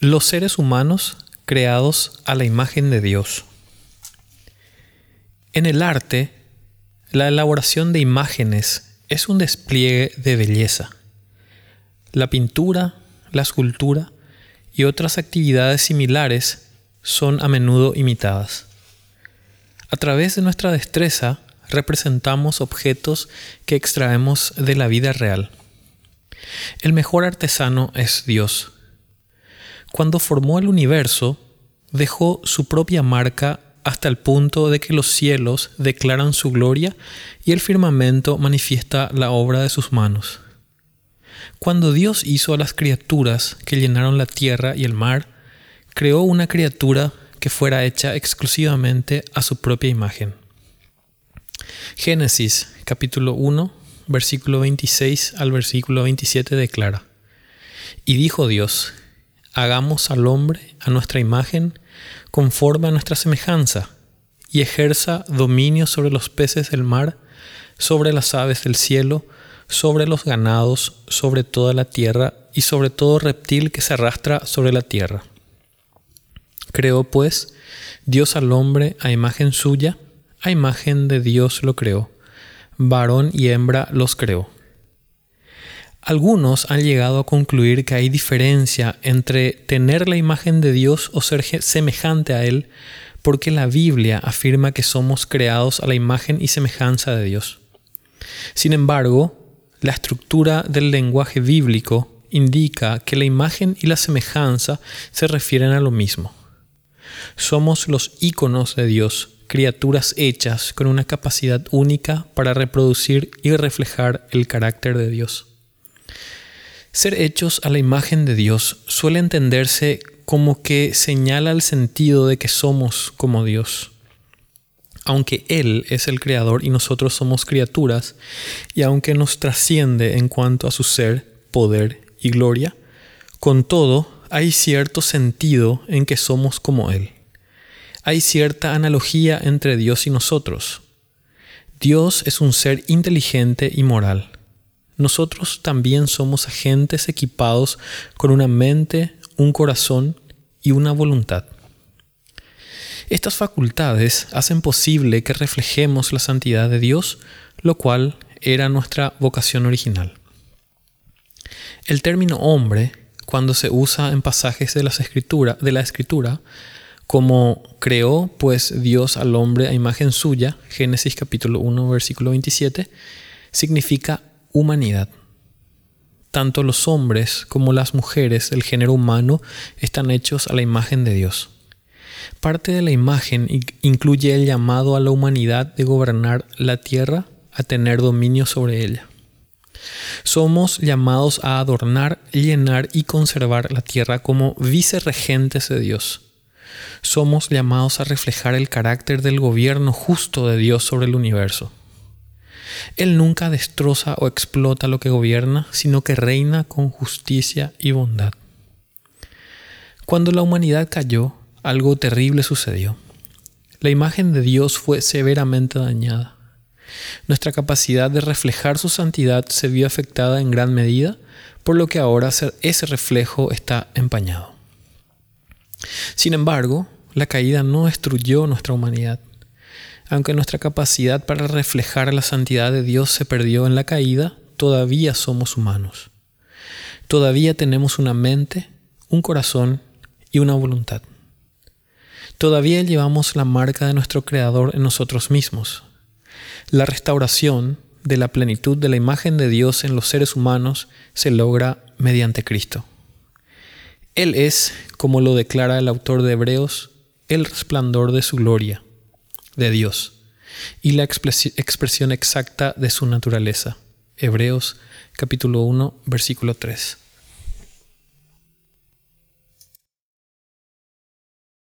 Los seres humanos creados a la imagen de Dios. En el arte, la elaboración de imágenes es un despliegue de belleza. La pintura, la escultura y otras actividades similares son a menudo imitadas. A través de nuestra destreza representamos objetos que extraemos de la vida real. El mejor artesano es Dios cuando formó el universo, dejó su propia marca hasta el punto de que los cielos declaran su gloria y el firmamento manifiesta la obra de sus manos. Cuando Dios hizo a las criaturas que llenaron la tierra y el mar, creó una criatura que fuera hecha exclusivamente a su propia imagen. Génesis capítulo 1, versículo 26 al versículo 27 declara, Y dijo Dios, hagamos al hombre a nuestra imagen, conforme a nuestra semejanza, y ejerza dominio sobre los peces del mar, sobre las aves del cielo, sobre los ganados, sobre toda la tierra, y sobre todo reptil que se arrastra sobre la tierra. Creó pues Dios al hombre a imagen suya, a imagen de Dios lo creó, varón y hembra los creó. Algunos han llegado a concluir que hay diferencia entre tener la imagen de Dios o ser semejante a Él, porque la Biblia afirma que somos creados a la imagen y semejanza de Dios. Sin embargo, la estructura del lenguaje bíblico indica que la imagen y la semejanza se refieren a lo mismo. Somos los íconos de Dios, criaturas hechas con una capacidad única para reproducir y reflejar el carácter de Dios. Ser hechos a la imagen de Dios suele entenderse como que señala el sentido de que somos como Dios. Aunque Él es el creador y nosotros somos criaturas, y aunque nos trasciende en cuanto a su ser, poder y gloria, con todo hay cierto sentido en que somos como Él. Hay cierta analogía entre Dios y nosotros. Dios es un ser inteligente y moral nosotros también somos agentes equipados con una mente, un corazón y una voluntad. Estas facultades hacen posible que reflejemos la santidad de Dios, lo cual era nuestra vocación original. El término hombre, cuando se usa en pasajes de, escritura, de la escritura, como creó pues Dios al hombre a imagen suya, Génesis capítulo 1 versículo 27, significa humanidad. Tanto los hombres como las mujeres del género humano están hechos a la imagen de Dios. Parte de la imagen incluye el llamado a la humanidad de gobernar la tierra, a tener dominio sobre ella. Somos llamados a adornar, llenar y conservar la tierra como vicerregentes de Dios. Somos llamados a reflejar el carácter del gobierno justo de Dios sobre el universo. Él nunca destroza o explota lo que gobierna, sino que reina con justicia y bondad. Cuando la humanidad cayó, algo terrible sucedió. La imagen de Dios fue severamente dañada. Nuestra capacidad de reflejar su santidad se vio afectada en gran medida, por lo que ahora ese reflejo está empañado. Sin embargo, la caída no destruyó nuestra humanidad. Aunque nuestra capacidad para reflejar la santidad de Dios se perdió en la caída, todavía somos humanos. Todavía tenemos una mente, un corazón y una voluntad. Todavía llevamos la marca de nuestro Creador en nosotros mismos. La restauración de la plenitud de la imagen de Dios en los seres humanos se logra mediante Cristo. Él es, como lo declara el autor de Hebreos, el resplandor de su gloria de Dios y la expresión exacta de su naturaleza. Hebreos capítulo 1, versículo 3.